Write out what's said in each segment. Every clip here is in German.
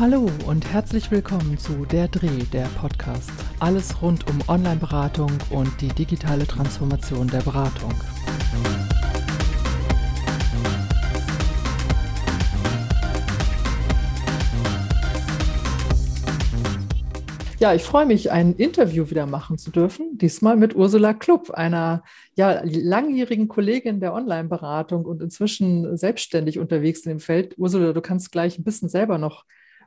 Hallo und herzlich willkommen zu Der Dreh, der Podcast. Alles rund um Online-Beratung und die digitale Transformation der Beratung. Ja, ich freue mich, ein Interview wieder machen zu dürfen. Diesmal mit Ursula Klupp, einer ja, langjährigen Kollegin der Online-Beratung und inzwischen selbstständig unterwegs in dem Feld. Ursula, du kannst gleich ein bisschen selber noch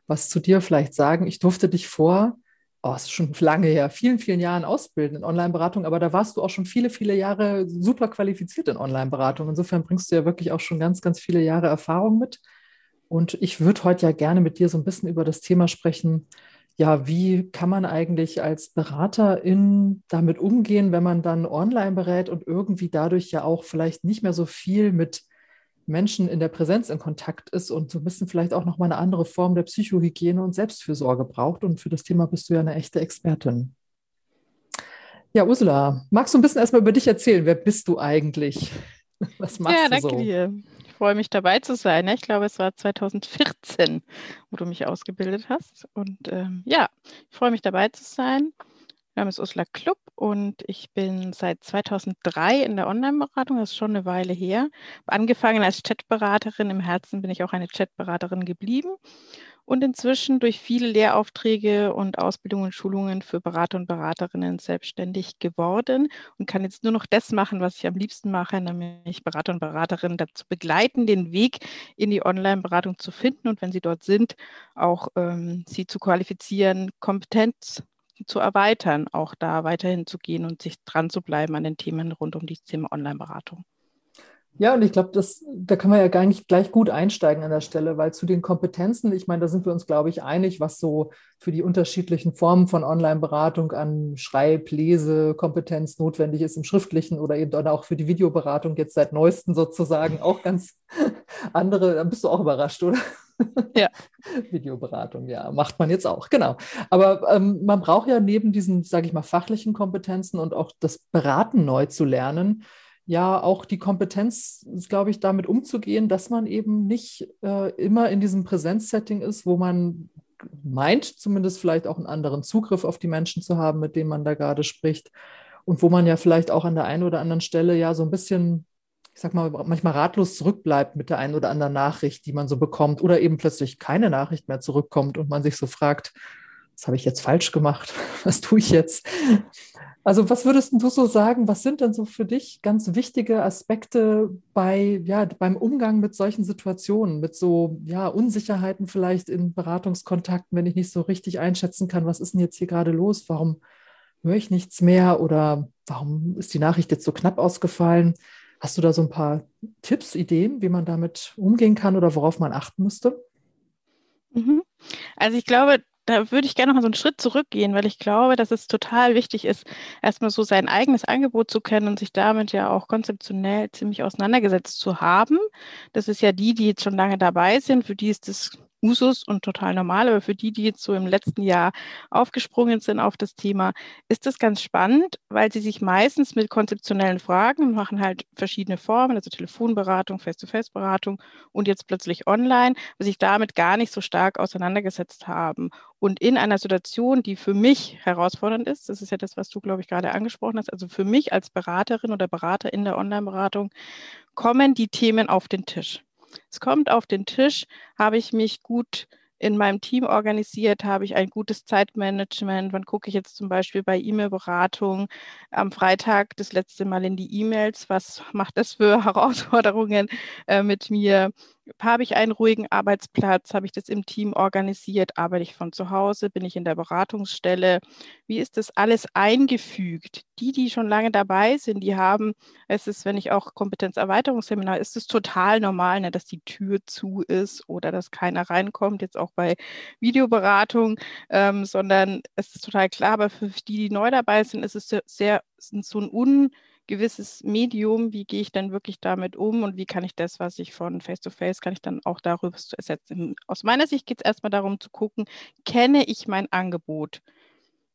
was zu dir vielleicht sagen. Ich durfte dich vor, oh, es ist schon lange her, vielen, vielen Jahren ausbilden in Online-Beratung, aber da warst du auch schon viele, viele Jahre super qualifiziert in Online-Beratung. Insofern bringst du ja wirklich auch schon ganz, ganz viele Jahre Erfahrung mit. Und ich würde heute ja gerne mit dir so ein bisschen über das Thema sprechen, ja, wie kann man eigentlich als Beraterin damit umgehen, wenn man dann online berät und irgendwie dadurch ja auch vielleicht nicht mehr so viel mit Menschen in der Präsenz in Kontakt ist und so ein bisschen vielleicht auch nochmal eine andere Form der Psychohygiene und Selbstfürsorge braucht. Und für das Thema bist du ja eine echte Expertin. Ja, Ursula, magst du ein bisschen erstmal über dich erzählen? Wer bist du eigentlich? Was machst ja, du so? Ja, danke dir. Ich freue mich dabei zu sein. Ich glaube, es war 2014, wo du mich ausgebildet hast. Und ähm, ja, ich freue mich dabei zu sein. Mein Name ist Ursula Klupp und ich bin seit 2003 in der Online-Beratung, das ist schon eine Weile her. Angefangen als Chatberaterin, im Herzen bin ich auch eine Chatberaterin geblieben und inzwischen durch viele Lehraufträge und Ausbildungen und Schulungen für Berater und Beraterinnen selbstständig geworden und kann jetzt nur noch das machen, was ich am liebsten mache, nämlich Berater und Beraterinnen dazu begleiten, den Weg in die Online-Beratung zu finden und wenn sie dort sind, auch ähm, sie zu qualifizieren, Kompetenz zu erweitern, auch da weiterhin zu gehen und sich dran zu bleiben an den Themen rund um die Thema Online-Beratung. Ja, und ich glaube, da kann man ja gar nicht gleich gut einsteigen an der Stelle, weil zu den Kompetenzen, ich meine, da sind wir uns, glaube ich, einig, was so für die unterschiedlichen Formen von Online-Beratung an Schreib-, Lesekompetenz notwendig ist im Schriftlichen oder eben dann auch für die Videoberatung jetzt seit neuestem sozusagen auch ganz andere. Da bist du auch überrascht, oder? Ja. Videoberatung, ja, macht man jetzt auch, genau. Aber ähm, man braucht ja neben diesen, sage ich mal, fachlichen Kompetenzen und auch das Beraten neu zu lernen, ja auch die Kompetenz, glaube ich, damit umzugehen, dass man eben nicht äh, immer in diesem Präsenzsetting ist, wo man meint, zumindest vielleicht auch einen anderen Zugriff auf die Menschen zu haben, mit denen man da gerade spricht. Und wo man ja vielleicht auch an der einen oder anderen Stelle ja so ein bisschen, ich sag mal, manchmal ratlos zurückbleibt mit der einen oder anderen Nachricht, die man so bekommt, oder eben plötzlich keine Nachricht mehr zurückkommt und man sich so fragt, was habe ich jetzt falsch gemacht? Was tue ich jetzt? Also was würdest du so sagen, was sind denn so für dich ganz wichtige Aspekte bei, ja, beim Umgang mit solchen Situationen, mit so ja, Unsicherheiten vielleicht in Beratungskontakten, wenn ich nicht so richtig einschätzen kann, was ist denn jetzt hier gerade los, warum höre ich nichts mehr oder warum ist die Nachricht jetzt so knapp ausgefallen? Hast du da so ein paar Tipps, Ideen, wie man damit umgehen kann oder worauf man achten müsste? Mhm. Also ich glaube, da würde ich gerne noch mal so einen Schritt zurückgehen, weil ich glaube, dass es total wichtig ist, erstmal so sein eigenes Angebot zu kennen und sich damit ja auch konzeptionell ziemlich auseinandergesetzt zu haben. Das ist ja die, die jetzt schon lange dabei sind, für die ist das Usus und total normal. Aber für die, die jetzt so im letzten Jahr aufgesprungen sind auf das Thema, ist das ganz spannend, weil sie sich meistens mit konzeptionellen Fragen machen halt verschiedene Formen, also Telefonberatung, Face-to-Face-Beratung und jetzt plötzlich online, sich damit gar nicht so stark auseinandergesetzt haben. Und in einer Situation, die für mich herausfordernd ist, das ist ja das, was du, glaube ich, gerade angesprochen hast, also für mich als Beraterin oder Berater in der Online-Beratung, kommen die Themen auf den Tisch. Es kommt auf den Tisch, habe ich mich gut in meinem Team organisiert, habe ich ein gutes Zeitmanagement. Wann gucke ich jetzt zum Beispiel bei E-Mail-Beratung am Freitag das letzte Mal in die E-Mails? Was macht das für Herausforderungen äh, mit mir? Habe ich einen ruhigen Arbeitsplatz? Habe ich das im Team organisiert? Arbeite ich von zu Hause? Bin ich in der Beratungsstelle? Wie ist das alles eingefügt? Die, die schon lange dabei sind, die haben, es ist, wenn ich auch Kompetenzerweiterungsseminar, ist es total normal, ne, dass die Tür zu ist oder dass keiner reinkommt, jetzt auch bei Videoberatung, ähm, sondern es ist total klar, aber für die, die neu dabei sind, ist es sehr, sehr so ein un gewisses Medium, wie gehe ich denn wirklich damit um und wie kann ich das, was ich von Face-to-Face, -face, kann ich dann auch darüber ersetzen. Aus meiner Sicht geht es erstmal darum zu gucken, kenne ich mein Angebot?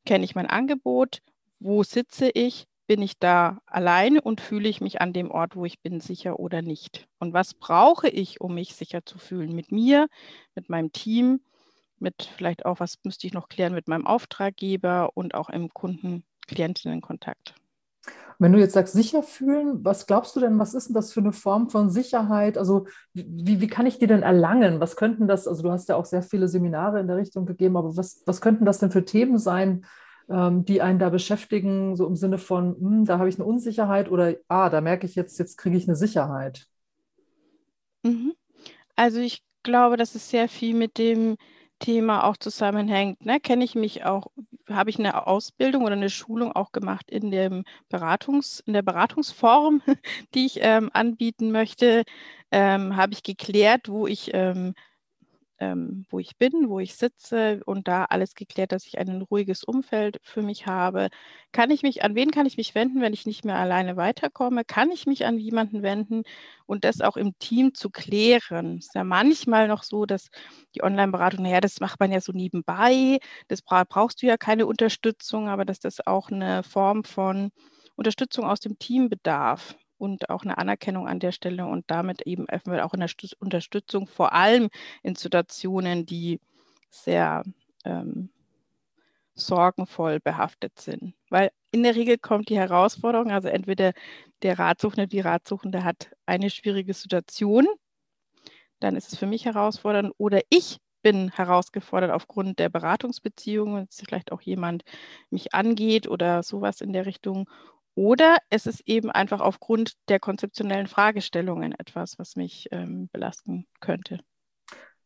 Kenne ich mein Angebot? Wo sitze ich? Bin ich da alleine und fühle ich mich an dem Ort, wo ich bin, sicher oder nicht? Und was brauche ich, um mich sicher zu fühlen? Mit mir, mit meinem Team, mit vielleicht auch, was müsste ich noch klären mit meinem Auftraggeber und auch im Kunden-Klientinnen-Kontakt. Wenn du jetzt sagst, sicher fühlen, was glaubst du denn, was ist denn das für eine Form von Sicherheit? Also wie, wie kann ich die denn erlangen? Was könnten das, also du hast ja auch sehr viele Seminare in der Richtung gegeben, aber was, was könnten das denn für Themen sein, ähm, die einen da beschäftigen, so im Sinne von, hm, da habe ich eine Unsicherheit oder, ah, da merke ich jetzt, jetzt kriege ich eine Sicherheit? Mhm. Also ich glaube, das ist sehr viel mit dem Thema auch zusammenhängt. Ne? Kenne ich mich auch, habe ich eine Ausbildung oder eine Schulung auch gemacht in, dem Beratungs, in der Beratungsform, die ich ähm, anbieten möchte, ähm, habe ich geklärt, wo ich ähm, ähm, wo ich bin, wo ich sitze und da alles geklärt, dass ich ein ruhiges Umfeld für mich habe. Kann ich mich, an wen kann ich mich wenden, wenn ich nicht mehr alleine weiterkomme? Kann ich mich an jemanden wenden und das auch im Team zu klären? Ist ja manchmal noch so, dass die Online-Beratung, naja, das macht man ja so nebenbei, das brauchst du ja keine Unterstützung, aber dass das auch eine Form von Unterstützung aus dem Team bedarf und auch eine Anerkennung an der Stelle und damit eben auch in der Unterstützung, vor allem in Situationen, die sehr ähm, sorgenvoll behaftet sind. Weil in der Regel kommt die Herausforderung, also entweder der Ratsuchende, die Ratsuchende hat eine schwierige Situation, dann ist es für mich herausfordernd, oder ich bin herausgefordert aufgrund der Beratungsbeziehungen, dass vielleicht auch jemand mich angeht oder sowas in der Richtung. Oder es ist eben einfach aufgrund der konzeptionellen Fragestellungen etwas, was mich ähm, belasten könnte.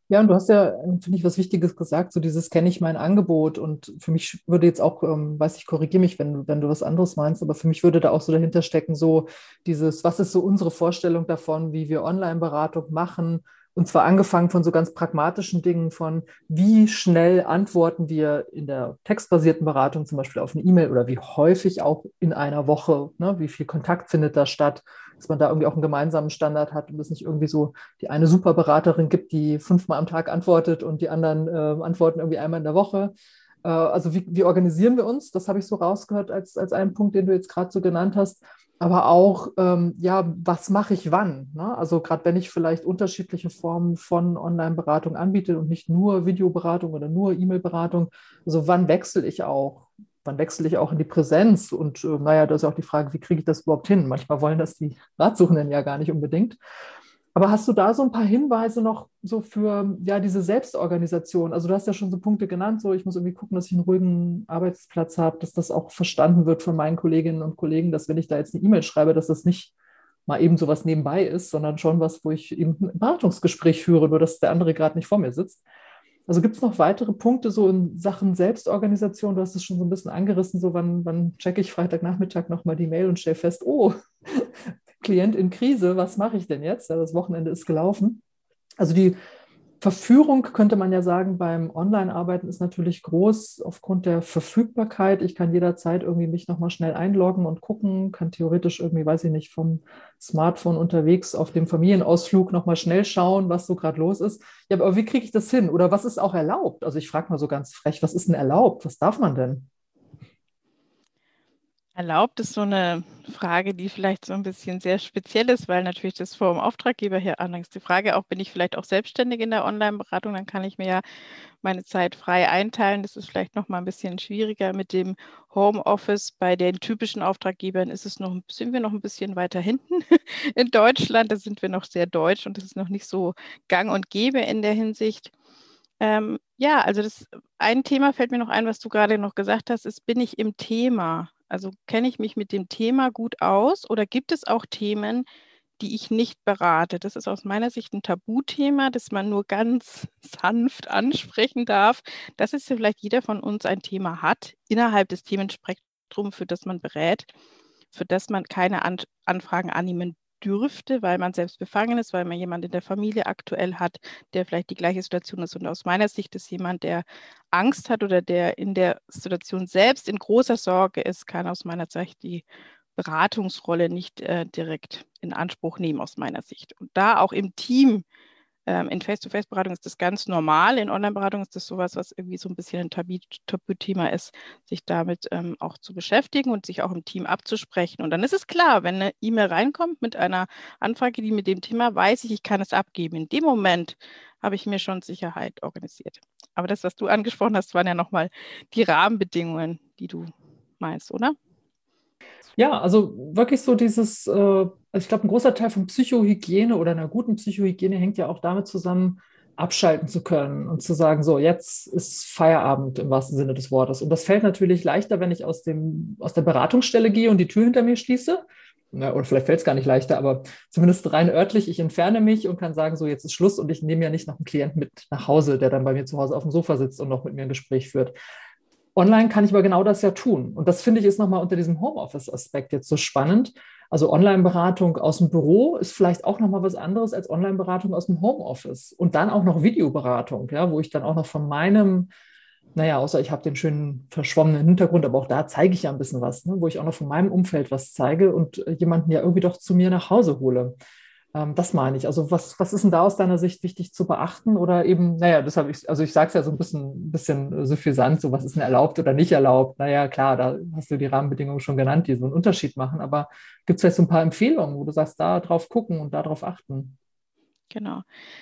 Ja, und du hast ja, finde ich, was Wichtiges gesagt, so dieses kenne ich mein Angebot. Und für mich würde jetzt auch, ähm, weiß ich, korrigiere mich, wenn, wenn du was anderes meinst, aber für mich würde da auch so dahinter stecken, so dieses, was ist so unsere Vorstellung davon, wie wir Online-Beratung machen, und zwar angefangen von so ganz pragmatischen Dingen, von wie schnell antworten wir in der textbasierten Beratung zum Beispiel auf eine E-Mail oder wie häufig auch in einer Woche, ne, wie viel Kontakt findet da statt, dass man da irgendwie auch einen gemeinsamen Standard hat und es nicht irgendwie so die eine Superberaterin gibt, die fünfmal am Tag antwortet und die anderen äh, antworten irgendwie einmal in der Woche. Äh, also wie, wie organisieren wir uns? Das habe ich so rausgehört als, als einen Punkt, den du jetzt gerade so genannt hast aber auch, ähm, ja, was mache ich wann? Ne? Also gerade wenn ich vielleicht unterschiedliche Formen von Online-Beratung anbiete und nicht nur Videoberatung oder nur E-Mail-Beratung, also wann wechsle ich auch? Wann wechsle ich auch in die Präsenz? Und äh, naja, da ist auch die Frage, wie kriege ich das überhaupt hin? Manchmal wollen das die Ratsuchenden ja gar nicht unbedingt. Aber hast du da so ein paar Hinweise noch so für ja, diese Selbstorganisation? Also du hast ja schon so Punkte genannt, so ich muss irgendwie gucken, dass ich einen ruhigen Arbeitsplatz habe, dass das auch verstanden wird von meinen Kolleginnen und Kollegen, dass wenn ich da jetzt eine E-Mail schreibe, dass das nicht mal eben so was nebenbei ist, sondern schon was, wo ich eben ein Beratungsgespräch führe, nur dass der andere gerade nicht vor mir sitzt. Also gibt es noch weitere Punkte so in Sachen Selbstorganisation? Du hast es schon so ein bisschen angerissen, so wann, wann checke ich Freitagnachmittag nochmal die Mail und stelle fest, oh, Klient in Krise, was mache ich denn jetzt? Ja, das Wochenende ist gelaufen. Also die Verführung, könnte man ja sagen, beim Online-Arbeiten ist natürlich groß aufgrund der Verfügbarkeit. Ich kann jederzeit irgendwie mich nochmal schnell einloggen und gucken, kann theoretisch irgendwie, weiß ich nicht, vom Smartphone unterwegs auf dem Familienausflug nochmal schnell schauen, was so gerade los ist. Ja, aber wie kriege ich das hin? Oder was ist auch erlaubt? Also ich frage mal so ganz frech, was ist denn erlaubt? Was darf man denn? Erlaubt ist so eine Frage, die vielleicht so ein bisschen sehr speziell ist, weil natürlich das vom Auftraggeber her anhängt. Die Frage auch, bin ich vielleicht auch selbstständig in der Online-Beratung, dann kann ich mir ja meine Zeit frei einteilen. Das ist vielleicht noch mal ein bisschen schwieriger mit dem Homeoffice. Bei den typischen Auftraggebern ist es noch, sind wir noch ein bisschen weiter hinten in Deutschland. Da sind wir noch sehr deutsch und das ist noch nicht so gang und gäbe in der Hinsicht. Ähm, ja, also das ein Thema fällt mir noch ein, was du gerade noch gesagt hast, ist, bin ich im Thema? Also kenne ich mich mit dem Thema gut aus oder gibt es auch Themen, die ich nicht berate? Das ist aus meiner Sicht ein Tabuthema, das man nur ganz sanft ansprechen darf. Das ist vielleicht jeder von uns ein Thema hat innerhalb des Themenspektrums, für das man berät, für das man keine Anfragen annehmen dürfte, weil man selbst befangen ist, weil man jemanden in der Familie aktuell hat, der vielleicht die gleiche Situation ist. Und aus meiner Sicht ist jemand, der Angst hat oder der in der Situation selbst in großer Sorge ist, kann aus meiner Sicht die Beratungsrolle nicht äh, direkt in Anspruch nehmen, aus meiner Sicht. Und da auch im Team Ähm, in Face-to-Face-Beratung ist das ganz normal. In Online-Beratung ist das sowas, was irgendwie so ein bisschen ein Tabuthema ist, sich damit ähm, auch zu beschäftigen und sich auch im Team abzusprechen. Und dann ist es klar, wenn eine E-Mail reinkommt mit einer Anfrage, die mit dem Thema weiß ich, ich kann es abgeben. In dem Moment habe ich mir schon Sicherheit organisiert. Aber das, was du angesprochen hast, waren ja nochmal die Rahmenbedingungen, die du meinst, oder? Ja, also wirklich so dieses, äh, also ich glaube, ein großer Teil von Psychohygiene oder einer guten Psychohygiene hängt ja auch damit zusammen, abschalten zu können und zu sagen, so, jetzt ist Feierabend im wahrsten Sinne des Wortes. Und das fällt natürlich leichter, wenn ich aus, dem, aus der Beratungsstelle gehe und die Tür hinter mir schließe. Na, oder vielleicht fällt es gar nicht leichter, aber zumindest rein örtlich, ich entferne mich und kann sagen, so, jetzt ist Schluss und ich nehme ja nicht noch einen Klienten mit nach Hause, der dann bei mir zu Hause auf dem Sofa sitzt und noch mit mir ein Gespräch führt. Online kann ich aber genau das ja tun. Und das finde ich ist nochmal unter diesem Homeoffice-Aspekt jetzt so spannend. Also Online-Beratung aus dem Büro ist vielleicht auch nochmal was anderes als Online-Beratung aus dem Homeoffice. Und dann auch noch Videoberatung, ja, wo ich dann auch noch von meinem, naja, außer ich habe den schönen verschwommenen Hintergrund, aber auch da zeige ich ja ein bisschen was, ne, wo ich auch noch von meinem Umfeld was zeige und jemanden ja irgendwie doch zu mir nach Hause hole. Ähm, das meine ich. Also was, was ist denn da aus deiner Sicht wichtig zu beachten? Oder eben, naja, das habe ich, also ich sage es ja so ein bisschen, bisschen suffisant, so was ist denn erlaubt oder nicht erlaubt? Naja, klar, da hast du die Rahmenbedingungen schon genannt, die so einen Unterschied machen. Aber gibt es vielleicht so ein paar Empfehlungen, wo du sagst, da drauf gucken und darauf achten? Genau.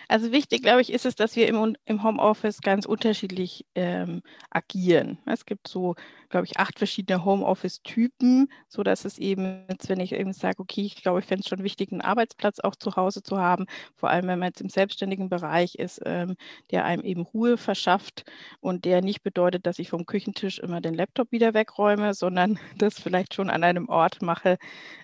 Also wichtig, glaube ich, ist es, dass wir im, im Homeoffice ganz unterschiedlich ähm, agieren. Es gibt so, glaube ich, acht verschiedene Homeoffice-Typen, sodass es eben, jetzt, wenn ich eben sage, okay, ich glaube, ich fände es schon wichtig, einen Arbeitsplatz auch zu Hause zu haben, vor allem wenn man jetzt im selbstständigen Bereich ist, ähm, der einem eben Ruhe verschafft und der nicht bedeutet, dass ich vom Küchentisch immer den Laptop wieder wegräume, sondern das vielleicht schon an einem Ort mache,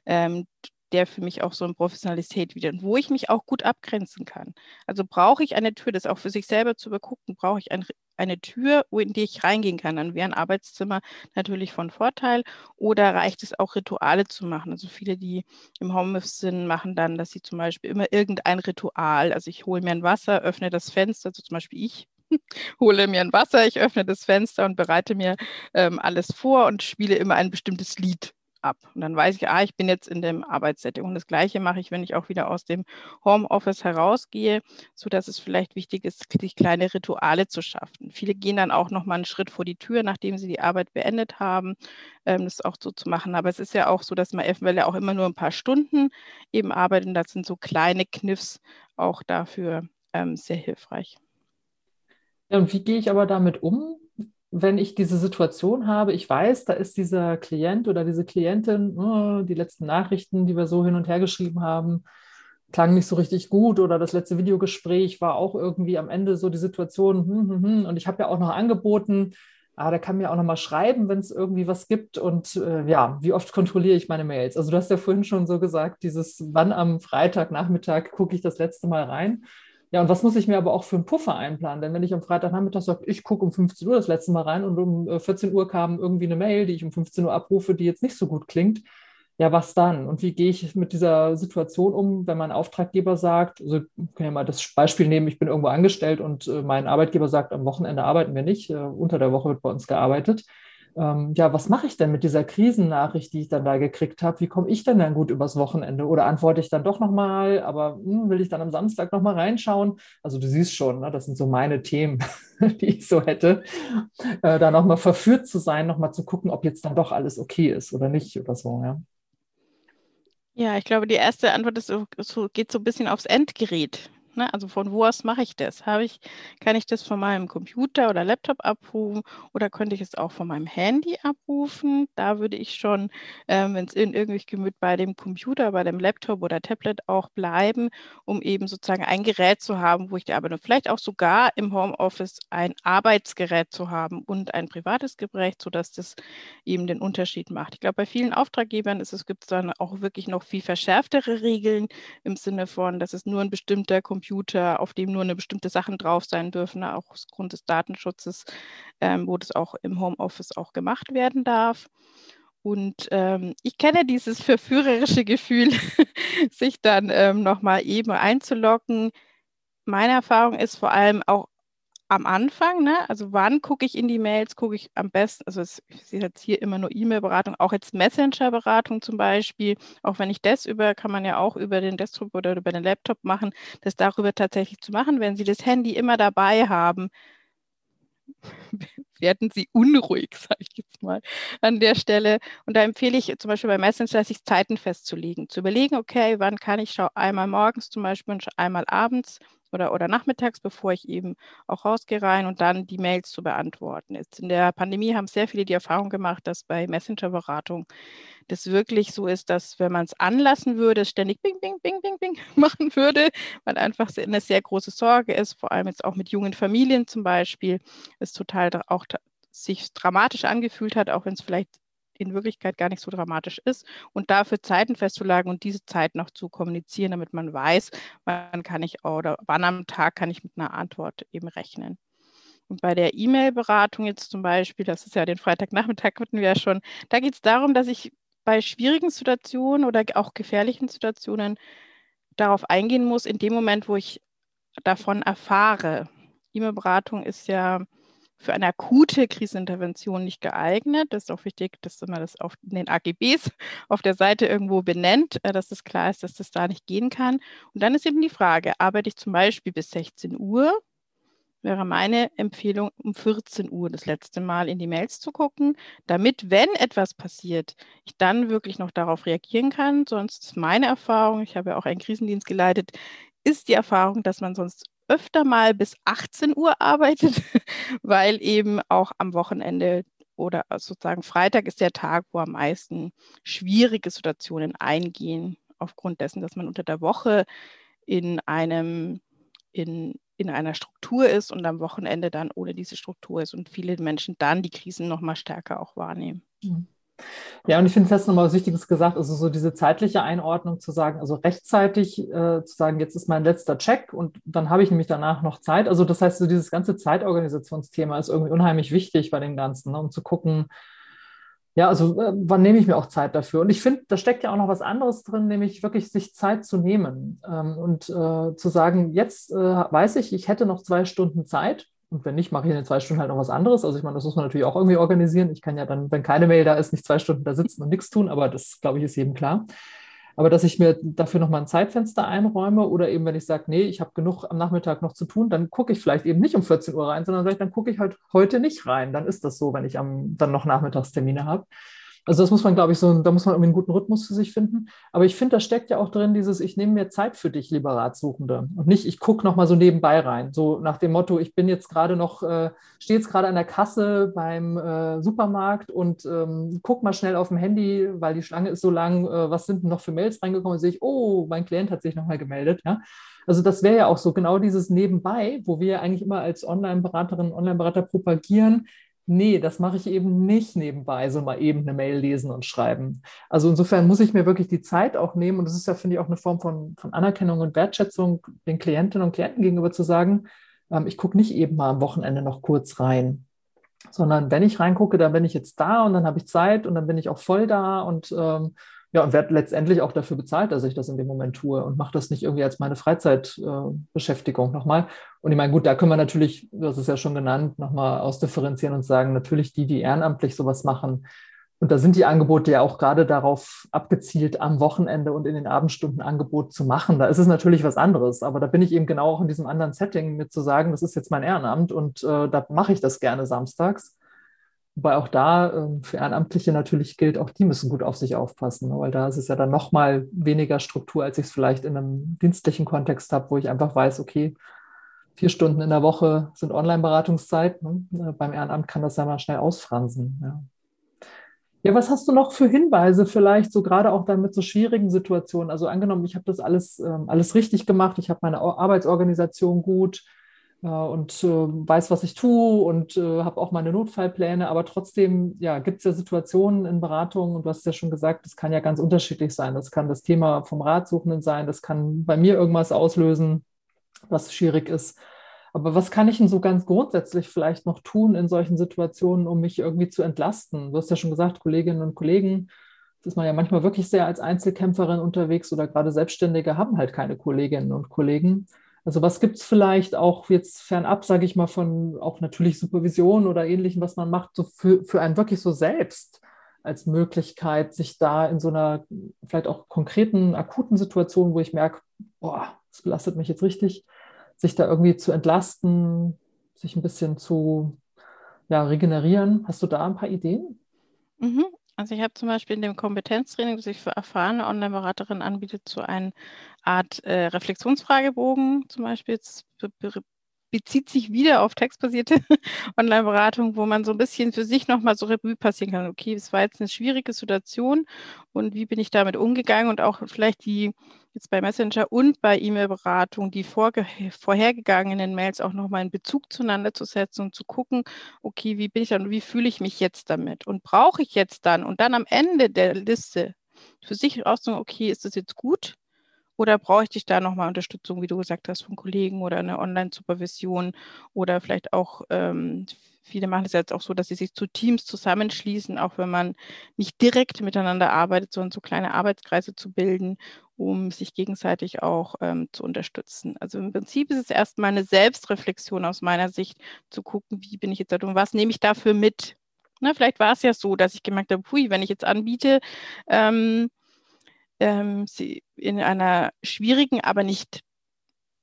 ähm, der für mich auch so eine Professionalität wieder, wo ich mich auch gut abgrenzen kann. Also brauche ich eine Tür, das auch für sich selber zu begucken, brauche ich ein, eine Tür, in die ich reingehen kann. Dann wäre ein Arbeitszimmer natürlich von Vorteil. Oder reicht es auch, Rituale zu machen? Also viele, die im Homeoffice sind, machen dann, dass sie zum Beispiel immer irgendein Ritual, also ich hole mir ein Wasser, öffne das Fenster, also zum Beispiel ich hole mir ein Wasser, ich öffne das Fenster und bereite mir ähm, alles vor und spiele immer ein bestimmtes Lied ab. Und dann weiß ich, ah, ich bin jetzt in dem Arbeitssetting. Und das Gleiche mache ich, wenn ich auch wieder aus dem Homeoffice herausgehe, sodass es vielleicht wichtig ist, sich kleine Rituale zu schaffen. Viele gehen dann auch nochmal einen Schritt vor die Tür, nachdem sie die Arbeit beendet haben, ähm, das auch so zu machen. Aber es ist ja auch so, dass man eventuell auch immer nur ein paar Stunden eben arbeitet. Und das sind so kleine Kniffs auch dafür ähm, sehr hilfreich. Ja, und wie gehe ich aber damit um, wenn ich diese Situation habe, ich weiß, da ist dieser Klient oder diese Klientin, oh, die letzten Nachrichten, die wir so hin und her geschrieben haben, klangen nicht so richtig gut oder das letzte Videogespräch war auch irgendwie am Ende so die Situation, hm, hm, hm. und ich habe ja auch noch angeboten, ah, der kann mir auch noch mal schreiben, wenn es irgendwie was gibt und äh, ja, wie oft kontrolliere ich meine Mails? Also du hast ja vorhin schon so gesagt, dieses wann am Freitagnachmittag gucke ich das letzte Mal rein. Ja, und was muss ich mir aber auch für einen Puffer einplanen? Denn wenn ich am Freitagnachmittag sage, ich gucke um 15 Uhr das letzte Mal rein und um 14 äh, Uhr kam irgendwie eine Mail, die ich um 15 Uhr abrufe, die jetzt nicht so gut klingt, ja, was dann? Und wie gehe ich mit dieser Situation um, wenn mein Auftraggeber sagt, also können ja mal das Beispiel nehmen, ich bin irgendwo angestellt und äh, mein Arbeitgeber sagt, am Wochenende arbeiten wir nicht, äh, unter der Woche wird bei uns gearbeitet ähm, ja, was mache ich denn mit dieser Krisennachricht, die ich dann da gekriegt habe? Wie komme ich denn dann gut übers Wochenende? Oder antworte ich dann doch nochmal, aber hm, will ich dann am Samstag nochmal reinschauen? Also du siehst schon, ne, das sind so meine Themen, die ich so hätte, äh, da nochmal verführt zu sein, nochmal zu gucken, ob jetzt dann doch alles okay ist oder nicht oder so, ja. Ja, ich glaube, die erste Antwort ist geht so ein bisschen aufs Endgerät. Ne? Also von wo aus mache ich das? Habe ich, kann ich das von meinem Computer oder Laptop abrufen oder könnte ich es auch von meinem Handy abrufen? Da würde ich schon, ähm, wenn es irgendwie gemüt bei dem Computer, bei dem Laptop oder Tablet auch bleiben, um eben sozusagen ein Gerät zu haben, wo ich die arbeite. Vielleicht auch sogar im Homeoffice ein Arbeitsgerät zu haben und ein privates Gerät, sodass das eben den Unterschied macht. Ich glaube, bei vielen Auftraggebern ist es, gibt es dann auch wirklich noch viel verschärftere Regeln im Sinne von, dass es nur ein bestimmter Computer Computer, auf dem nur eine bestimmte Sachen drauf sein dürfen, auch aufgrund des Datenschutzes, ähm, wo das auch im Homeoffice auch gemacht werden darf. Und ähm, ich kenne dieses verführerische Gefühl, sich dann ähm, nochmal eben einzuloggen. Meine Erfahrung ist vor allem auch am Anfang, ne? also wann gucke ich in die Mails, gucke ich am besten, also es, ich sehe jetzt hier immer nur E-Mail-Beratung, auch jetzt Messenger-Beratung zum Beispiel, auch wenn ich das über, kann man ja auch über den Desktop oder über den Laptop machen, das darüber tatsächlich zu machen, wenn Sie das Handy immer dabei haben, werden sie unruhig, sage ich jetzt mal an der Stelle. Und da empfehle ich zum Beispiel bei Messenger, sich Zeiten festzulegen, zu überlegen, okay, wann kann ich schaue einmal morgens zum Beispiel und einmal abends oder, oder nachmittags, bevor ich eben auch rausgehe rein und dann die Mails zu beantworten. Jetzt in der Pandemie haben sehr viele die Erfahrung gemacht, dass bei Messenger-Beratung das wirklich so ist, dass wenn man es anlassen würde, ständig bing, bing, bing, bing, bing machen würde, weil einfach eine sehr große Sorge ist, vor allem jetzt auch mit jungen Familien zum Beispiel, es total auch sich dramatisch angefühlt hat, auch wenn es vielleicht in Wirklichkeit gar nicht so dramatisch ist und dafür Zeiten festzulegen und diese Zeit noch zu kommunizieren, damit man weiß, wann kann ich oder wann am Tag kann ich mit einer Antwort eben rechnen. Und bei der E-Mail-Beratung jetzt zum Beispiel, das ist ja den Freitagnachmittag hatten wir ja schon, da geht es darum, dass ich bei schwierigen Situationen oder auch gefährlichen Situationen darauf eingehen muss, in dem Moment, wo ich davon erfahre. E-Mail-Beratung ist ja für eine akute Krisenintervention nicht geeignet. Das ist auch wichtig, dass man das auf den AGBs auf der Seite irgendwo benennt, äh, dass es klar ist, dass das da nicht gehen kann. Und dann ist eben die Frage, arbeite ich zum Beispiel bis 16 Uhr? Wäre meine Empfehlung, um 14 Uhr das letzte Mal in die Mails zu gucken, damit, wenn etwas passiert, ich dann wirklich noch darauf reagieren kann. Sonst ist meine Erfahrung, ich habe ja auch einen Krisendienst geleitet, ist die Erfahrung, dass man sonst öfter mal bis 18 Uhr arbeitet, weil eben auch am Wochenende oder sozusagen Freitag ist der Tag, wo am meisten schwierige Situationen eingehen, aufgrund dessen, dass man unter der Woche in einem in, in einer Struktur ist und am Wochenende dann ohne diese Struktur ist und viele Menschen dann die Krisen noch mal stärker auch wahrnehmen. Mhm. Ja, und ich finde, das nochmal was Wichtiges gesagt, also so diese zeitliche Einordnung zu sagen, also rechtzeitig äh, zu sagen, jetzt ist mein letzter Check und dann habe ich nämlich danach noch Zeit. Also das heißt, so dieses ganze Zeitorganisationsthema ist irgendwie unheimlich wichtig bei dem Ganzen, ne, um zu gucken, ja, also äh, wann nehme ich mir auch Zeit dafür? Und ich finde, da steckt ja auch noch was anderes drin, nämlich wirklich sich Zeit zu nehmen ähm, und äh, zu sagen, jetzt äh, weiß ich, ich hätte noch zwei Stunden Zeit und wenn nicht, mache ich in den zwei Stunden halt noch was anderes. Also ich meine, das muss man natürlich auch irgendwie organisieren. Ich kann ja dann, wenn keine Mail da ist, nicht zwei Stunden da sitzen und nichts tun, aber das, glaube ich, ist jedem klar. Aber dass ich mir dafür nochmal ein Zeitfenster einräume oder eben, wenn ich sage, nee, ich habe genug am Nachmittag noch zu tun, dann gucke ich vielleicht eben nicht um 14 Uhr rein, sondern ich, dann gucke ich halt heute nicht rein. Dann ist das so, wenn ich am, dann noch Nachmittagstermine habe. Also das muss man, glaube ich, so, da muss man irgendwie einen guten Rhythmus für sich finden. Aber ich finde, da steckt ja auch drin dieses, ich nehme mir Zeit für dich, lieber Ratsuchende. Und nicht, ich gucke nochmal so nebenbei rein. So nach dem Motto, ich bin jetzt gerade noch, äh, stehe jetzt gerade an der Kasse beim äh, Supermarkt und ähm, guck mal schnell auf dem Handy, weil die Schlange ist so lang, äh, was sind denn noch für Mails reingekommen? Und sehe ich, oh, mein Klient hat sich nochmal gemeldet. Ja? Also das wäre ja auch so genau dieses Nebenbei, wo wir eigentlich immer als Online-Beraterinnen, Online-Berater propagieren, nee, das mache ich eben nicht nebenbei, so mal eben eine Mail lesen und schreiben. Also insofern muss ich mir wirklich die Zeit auch nehmen und das ist ja, finde ich, auch eine Form von, von Anerkennung und Wertschätzung den Klientinnen und Klienten gegenüber zu sagen, ähm, ich gucke nicht eben mal am Wochenende noch kurz rein, sondern wenn ich reingucke, dann bin ich jetzt da und dann habe ich Zeit und dann bin ich auch voll da und ähm, ja, und werde letztendlich auch dafür bezahlt, dass ich das in dem Moment tue und mache das nicht irgendwie als meine Freizeitbeschäftigung äh, nochmal. Und ich meine, gut, da können wir natürlich, das ist ja schon genannt, nochmal ausdifferenzieren und sagen, natürlich die, die ehrenamtlich sowas machen. Und da sind die Angebote ja auch gerade darauf abgezielt, am Wochenende und in den Abendstunden Angebot zu machen. Da ist es natürlich was anderes. Aber da bin ich eben genau auch in diesem anderen Setting mit zu sagen, das ist jetzt mein Ehrenamt und äh, da mache ich das gerne samstags. Wobei auch da ähm, für Ehrenamtliche natürlich gilt, auch die müssen gut auf sich aufpassen, ne? weil da ist es ja dann nochmal weniger Struktur, als ich es vielleicht in einem dienstlichen Kontext habe, wo ich einfach weiß, okay, vier Stunden in der Woche sind Online-Beratungszeit. Ne? Beim Ehrenamt kann das ja mal schnell ausfransen. Ja. ja, was hast du noch für Hinweise vielleicht, so gerade auch dann mit so schwierigen Situationen? Also angenommen, ich habe das alles, ähm, alles richtig gemacht, ich habe meine Arbeitsorganisation gut, und äh, weiß, was ich tue und äh, habe auch meine Notfallpläne. Aber trotzdem ja, gibt es ja Situationen in Beratungen und du hast ja schon gesagt, das kann ja ganz unterschiedlich sein. Das kann das Thema vom Ratsuchenden sein, das kann bei mir irgendwas auslösen, was schwierig ist. Aber was kann ich denn so ganz grundsätzlich vielleicht noch tun in solchen Situationen, um mich irgendwie zu entlasten? Du hast ja schon gesagt, Kolleginnen und Kollegen, das ist man ja manchmal wirklich sehr als Einzelkämpferin unterwegs oder gerade Selbstständige haben halt keine Kolleginnen und Kollegen. Also was gibt es vielleicht auch jetzt fernab, sage ich mal, von auch natürlich Supervision oder ähnlichem, was man macht, so für, für einen wirklich so selbst als Möglichkeit, sich da in so einer vielleicht auch konkreten, akuten Situation, wo ich merke, boah, das belastet mich jetzt richtig, sich da irgendwie zu entlasten, sich ein bisschen zu ja, regenerieren. Hast du da ein paar Ideen? Mhm. Also ich habe zum Beispiel in dem Kompetenztraining, das ich für erfahrene Online-Beraterinnen anbiete, so eine Art äh, Reflexionsfragebogen zum Beispiel bezieht sich wieder auf textbasierte Online-Beratung, wo man so ein bisschen für sich nochmal so Revue passieren kann. Okay, es war jetzt eine schwierige Situation und wie bin ich damit umgegangen und auch vielleicht die jetzt bei Messenger und bei E-Mail-Beratung die vorhergegangenen Mails auch nochmal in Bezug zueinander zu setzen und zu gucken, okay, wie bin ich dann und wie fühle ich mich jetzt damit und brauche ich jetzt dann und dann am Ende der Liste für sich auszusagen, okay, ist das jetzt gut? Oder bräuchte ich da nochmal Unterstützung, wie du gesagt hast, von Kollegen oder eine Online-Supervision oder vielleicht auch, ähm, viele machen es jetzt auch so, dass sie sich zu Teams zusammenschließen, auch wenn man nicht direkt miteinander arbeitet, sondern so kleine Arbeitskreise zu bilden, um sich gegenseitig auch ähm, zu unterstützen. Also im Prinzip ist es erstmal eine Selbstreflexion aus meiner Sicht, zu gucken, wie bin ich jetzt da und was nehme ich dafür mit? Na, vielleicht war es ja so, dass ich gemerkt habe, hui, wenn ich jetzt anbiete, ähm, ähm, sie in einer schwierigen, aber nicht,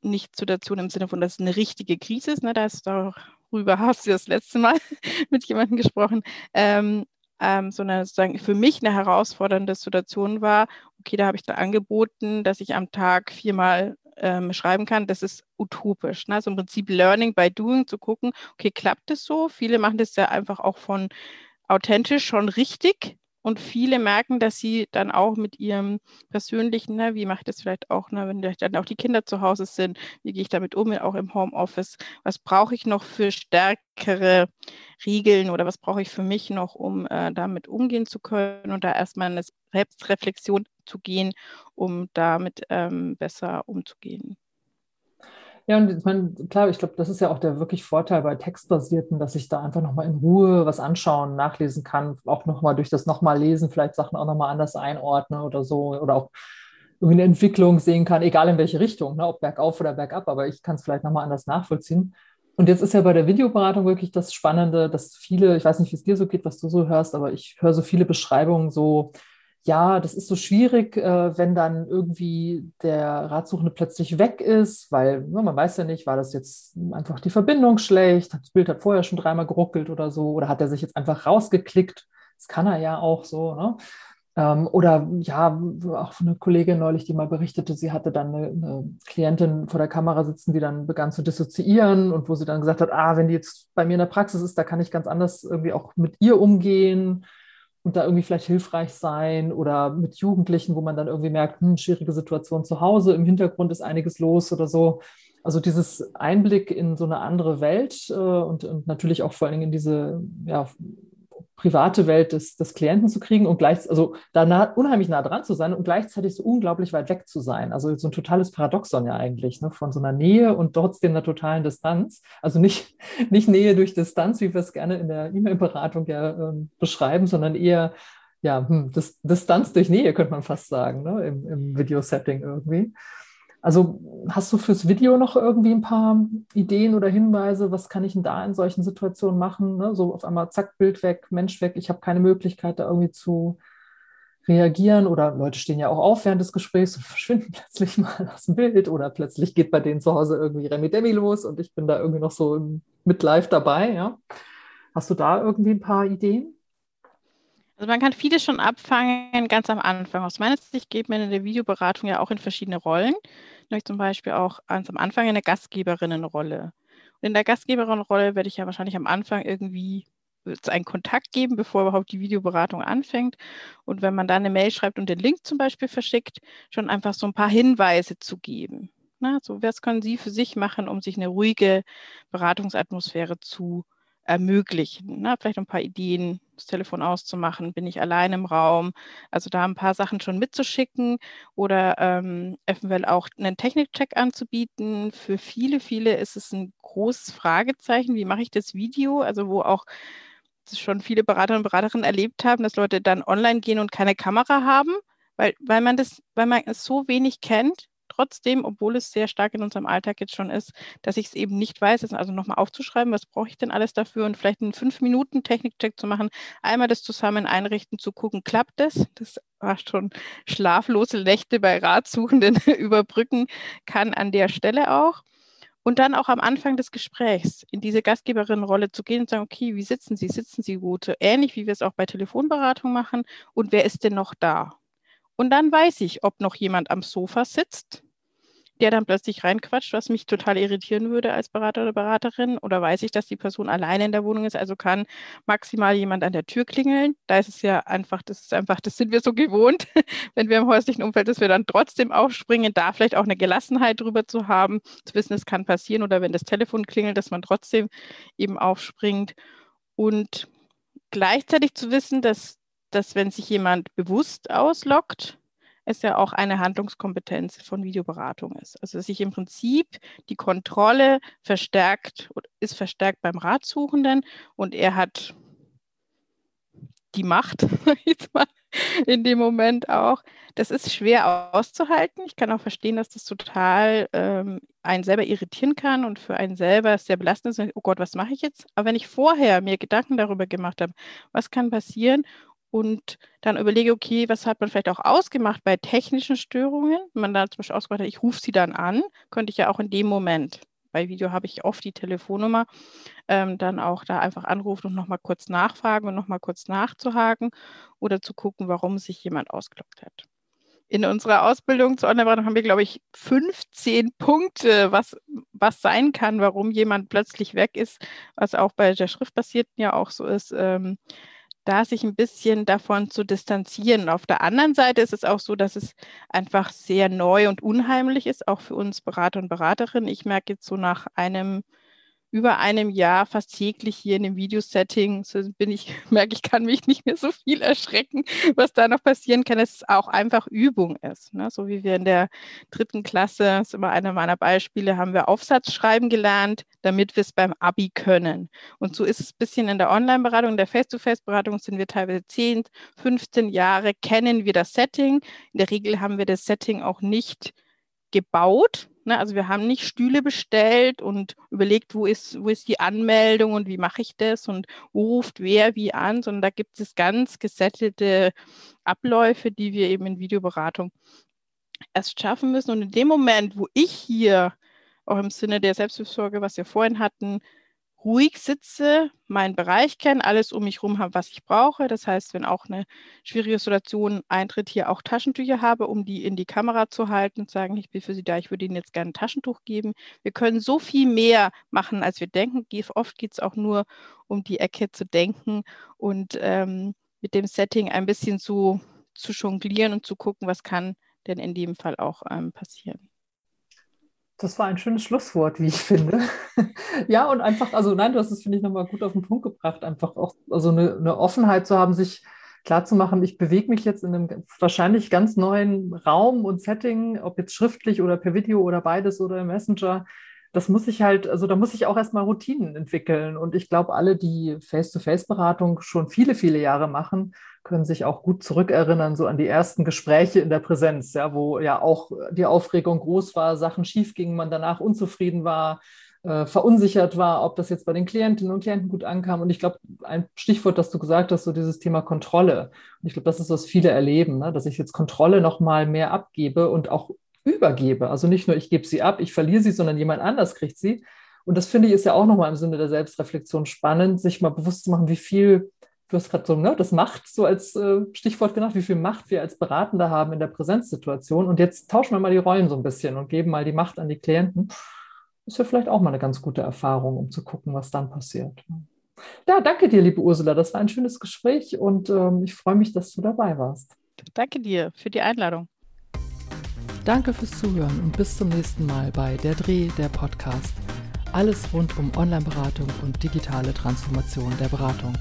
nicht Situation im Sinne von, dass es eine richtige Krise ist. Ne? Da ist darüber hast du das letzte Mal mit jemandem gesprochen. Ähm, ähm, sondern sozusagen für mich eine herausfordernde Situation war, okay, da habe ich dann angeboten, dass ich am Tag viermal ähm, schreiben kann, das ist utopisch. Ne? Also im Prinzip Learning by Doing, zu gucken, okay, klappt es so? Viele machen das ja einfach auch von authentisch schon richtig, und viele merken, dass sie dann auch mit ihrem persönlichen, ne, wie mache ich das vielleicht auch, ne, wenn vielleicht dann auch die Kinder zu Hause sind, wie gehe ich damit um, auch im Homeoffice, was brauche ich noch für stärkere Regeln oder was brauche ich für mich noch, um äh, damit umgehen zu können und da erstmal eine Selbstreflexion zu gehen, um damit ähm, besser umzugehen. Ja, und ich meine, klar, ich glaube, das ist ja auch der wirklich Vorteil bei Textbasierten, dass ich da einfach nochmal in Ruhe was anschauen, nachlesen kann, auch nochmal durch das nochmal lesen, vielleicht Sachen auch nochmal anders einordnen oder so, oder auch irgendwie eine Entwicklung sehen kann, egal in welche Richtung, ne, ob bergauf oder bergab, aber ich kann es vielleicht nochmal anders nachvollziehen. Und jetzt ist ja bei der Videoberatung wirklich das Spannende, dass viele, ich weiß nicht, wie es dir so geht, was du so hörst, aber ich höre so viele Beschreibungen so, ja, das ist so schwierig, äh, wenn dann irgendwie der Ratsuchende plötzlich weg ist, weil ne, man weiß ja nicht, war das jetzt einfach die Verbindung schlecht, das Bild hat vorher schon dreimal geruckelt oder so, oder hat er sich jetzt einfach rausgeklickt? Das kann er ja auch so, ne? Ähm, oder ja, auch eine Kollegin neulich, die mal berichtete, sie hatte dann eine, eine, Klientin vor der Kamera sitzen, die dann begann zu dissoziieren und wo sie dann gesagt hat, ah, wenn die jetzt bei mir in der Praxis ist, da kann ich ganz anders irgendwie auch mit ihr umgehen und da irgendwie vielleicht hilfreich sein oder mit Jugendlichen, wo man dann irgendwie merkt, hm, schwierige Situation zu Hause, im Hintergrund ist einiges los oder so. Also dieses Einblick in so eine andere Welt äh, und, und, natürlich auch vor allen Dingen in diese ja, private Welt des, des Klienten zu kriegen und gleich, also da nah, unheimlich nah dran zu sein und gleichzeitig so unglaublich weit weg zu sein. Also so ein totales Paradoxon ja eigentlich, ne? von so einer Nähe und trotzdem einer totalen Distanz. Also nicht, nicht Nähe durch Distanz, wie wir es gerne in der E-Mail-Beratung ja ähm, beschreiben, sondern eher ja, hm, Distanz durch Nähe, könnte man fast sagen, ne? im, im Video-Setting irgendwie. Also hast du fürs Video noch irgendwie ein paar Ideen oder Hinweise, was kann ich denn da in solchen Situationen machen? Ne? So auf einmal zack, Bild weg, Mensch weg, ich habe keine Möglichkeit, da irgendwie zu reagieren oder Leute stehen ja auch auf während des Gesprächs und verschwinden plötzlich mal aus dem Bild oder plötzlich geht bei denen zu Hause irgendwie Remi Demi los und ich bin da irgendwie noch so mit live dabei. Ja? Hast du da irgendwie ein paar Ideen? Also man kann vieles schon abfangen ganz am Anfang. Aus meiner Sicht geht man in der Videoberatung ja auch in verschiedene Rollen nämlich zum Beispiel auch ganz am Anfang eine Gastgeberinnenrolle. Und in der Gastgeberinnenrolle werde ich ja wahrscheinlich am Anfang irgendwie einen Kontakt geben, bevor überhaupt die Videoberatung anfängt. Und wenn man dann eine Mail schreibt und den Link zum Beispiel verschickt, schon einfach so ein paar Hinweise zu geben. Na, so, was können Sie für sich machen, um sich eine ruhige Beratungsatmosphäre zu ermöglichen. Ne? Vielleicht ein paar Ideen, das Telefon auszumachen, bin ich allein im Raum. Also da ein paar Sachen schon mitzuschicken oder ähm, eventuell auch einen Technikcheck anzubieten. Für viele, viele ist es ein großes Fragezeichen, wie mache ich das Video? Also wo auch schon viele Berater und Beraterinnen erlebt haben, dass Leute dann online gehen und keine Kamera haben, weil, weil man das, weil man es so wenig kennt trotzdem, obwohl es sehr stark in unserem Alltag jetzt schon ist, dass ich es eben nicht weiß, also nochmal aufzuschreiben, was brauche ich denn alles dafür und vielleicht einen fünf Minuten Technikcheck zu machen, einmal das zusammen einrichten, zu gucken, klappt das? Das war schon schlaflose Nächte bei Ratsuchenden überbrücken kann an der Stelle auch. Und dann auch am Anfang des Gesprächs in diese Gastgeberinnenrolle zu gehen und sagen, okay, wie sitzen Sie? Sitzen Sie gut? Ähnlich wie wir es auch bei Telefonberatung machen. Und wer ist denn noch da? Und dann weiß ich, ob noch jemand am Sofa sitzt der dann plötzlich reinquatscht, was mich total irritieren würde als Berater oder Beraterin. Oder weiß ich, dass die Person alleine in der Wohnung ist, also kann maximal jemand an der Tür klingeln. Da ist es ja einfach, das ist einfach, das sind wir so gewohnt, wenn wir im häuslichen Umfeld, dass wir dann trotzdem aufspringen, da vielleicht auch eine Gelassenheit drüber zu haben, zu wissen, es kann passieren oder wenn das Telefon klingelt, dass man trotzdem eben aufspringt. Und gleichzeitig zu wissen, dass, dass wenn sich jemand bewusst auslockt, es ja auch eine Handlungskompetenz von Videoberatung ist. Also dass sich im Prinzip die Kontrolle verstärkt, ist verstärkt beim Ratsuchenden und er hat die Macht, jetzt mal in dem Moment auch. Das ist schwer auszuhalten. Ich kann auch verstehen, dass das total ähm, einen selber irritieren kann und für einen selber sehr belastend ist. Oh Gott, was mache ich jetzt? Aber wenn ich vorher mir Gedanken darüber gemacht habe, was kann passieren und dann überlege, okay, was hat man vielleicht auch ausgemacht bei technischen Störungen? Wenn man da zum Beispiel ausgemacht hat, ich rufe sie dann an, könnte ich ja auch in dem Moment, bei Video habe ich oft die Telefonnummer, ähm, dann auch da einfach anrufen und nochmal kurz nachfragen und nochmal kurz nachzuhaken oder zu gucken, warum sich jemand ausgelockt hat. In unserer Ausbildung zur Online-Beratung haben wir, glaube ich, 15 Punkte, was, was sein kann, warum jemand plötzlich weg ist, was auch bei der Schriftbasierten ja auch so ist. Ähm, da sich ein bisschen davon zu distanzieren. Auf der anderen Seite ist es auch so, dass es einfach sehr neu und unheimlich ist, auch für uns Berater und Beraterinnen. Ich merke jetzt so nach einem über einem Jahr fast täglich hier in dem Videosetting so bin ich, merke ich, kann mich nicht mehr so viel erschrecken, was da noch passieren kann, dass es auch einfach Übung ist. Ne? So wie wir in der dritten Klasse, das ist immer einer meiner Beispiele, haben wir Aufsatz schreiben gelernt, damit wir es beim Abi können. Und so ist es ein bisschen in der Online-Beratung, in der Face-to-Face-Beratung sind wir teilweise 10, 15 Jahre, kennen wir das Setting. In der Regel haben wir das Setting auch nicht gebaut, Ne? Also wir haben nicht Stühle bestellt und überlegt, wo ist, wo ist die Anmeldung und wie mache ich das und wo ruft wer wie an, sondern da gibt es ganz gesettelte Abläufe, die wir eben in Videoberatung erst schaffen müssen. Und in dem Moment, wo ich hier auch im Sinne der Selbstfürsorge, was wir vorhin hatten, ruhig sitze, meinen Bereich kenne, alles um mich herum habe, was ich brauche. Das heißt, wenn auch eine schwierige Situation eintritt, hier auch Taschentücher habe, um die in die Kamera zu halten und sagen, ich bin für Sie da, ich würde Ihnen jetzt gerne ein Taschentuch geben. Wir können so viel mehr machen, als wir denken. Oft geht es auch nur um die Ecke zu denken und ähm, mit dem Setting ein bisschen zu, zu jonglieren und zu gucken, was kann denn in dem Fall auch ähm, passieren. Das war ein schönes Schlusswort, wie ich finde. ja, und einfach, also nein, du hast es, finde ich, nochmal gut auf den Punkt gebracht, einfach auch also eine, eine Offenheit zu haben, sich klarzumachen, ich bewege mich jetzt in einem wahrscheinlich ganz neuen Raum und Setting, ob jetzt schriftlich oder per Video oder beides oder im Messenger. Das muss ich halt, also da muss ich auch erstmal Routinen entwickeln. Und ich glaube, alle, die Face-to-Face-Beratung schon viele, viele Jahre machen, können sich auch gut zurückerinnern, so an die ersten Gespräche in der Präsenz, ja, wo ja auch die Aufregung groß war, Sachen schief gingen, man danach unzufrieden war, äh, verunsichert war, ob das jetzt bei den Klientinnen und Klienten gut ankam. Und ich glaube, ein Stichwort, das du gesagt hast, so dieses Thema Kontrolle. Und ich glaube, das ist, was viele erleben, ne? dass ich jetzt Kontrolle noch mal mehr abgebe und auch übergebe. Also nicht nur, ich gebe sie ab, ich verliere sie, sondern jemand anders kriegt sie. Und das finde ich ist ja auch nochmal im Sinne der Selbstreflexion spannend, sich mal bewusst zu machen, wie viel du hast gerade so, ne, das Macht so als äh, Stichwort genannt, wie viel Macht wir als Beratende haben in der Präsenzsituation. Und jetzt tauschen wir mal die Rollen so ein bisschen und geben mal die Macht an die Klienten. Ist ja vielleicht auch mal eine ganz gute Erfahrung, um zu gucken, was dann passiert. Ja, danke dir, liebe Ursula. Das war ein schönes Gespräch und ähm, ich freue mich, dass du dabei warst. Danke dir für die Einladung. Danke fürs Zuhören und bis zum nächsten Mal bei Der Dreh, der Podcast. Alles rund um Online-Beratung und digitale Transformation der Beratung.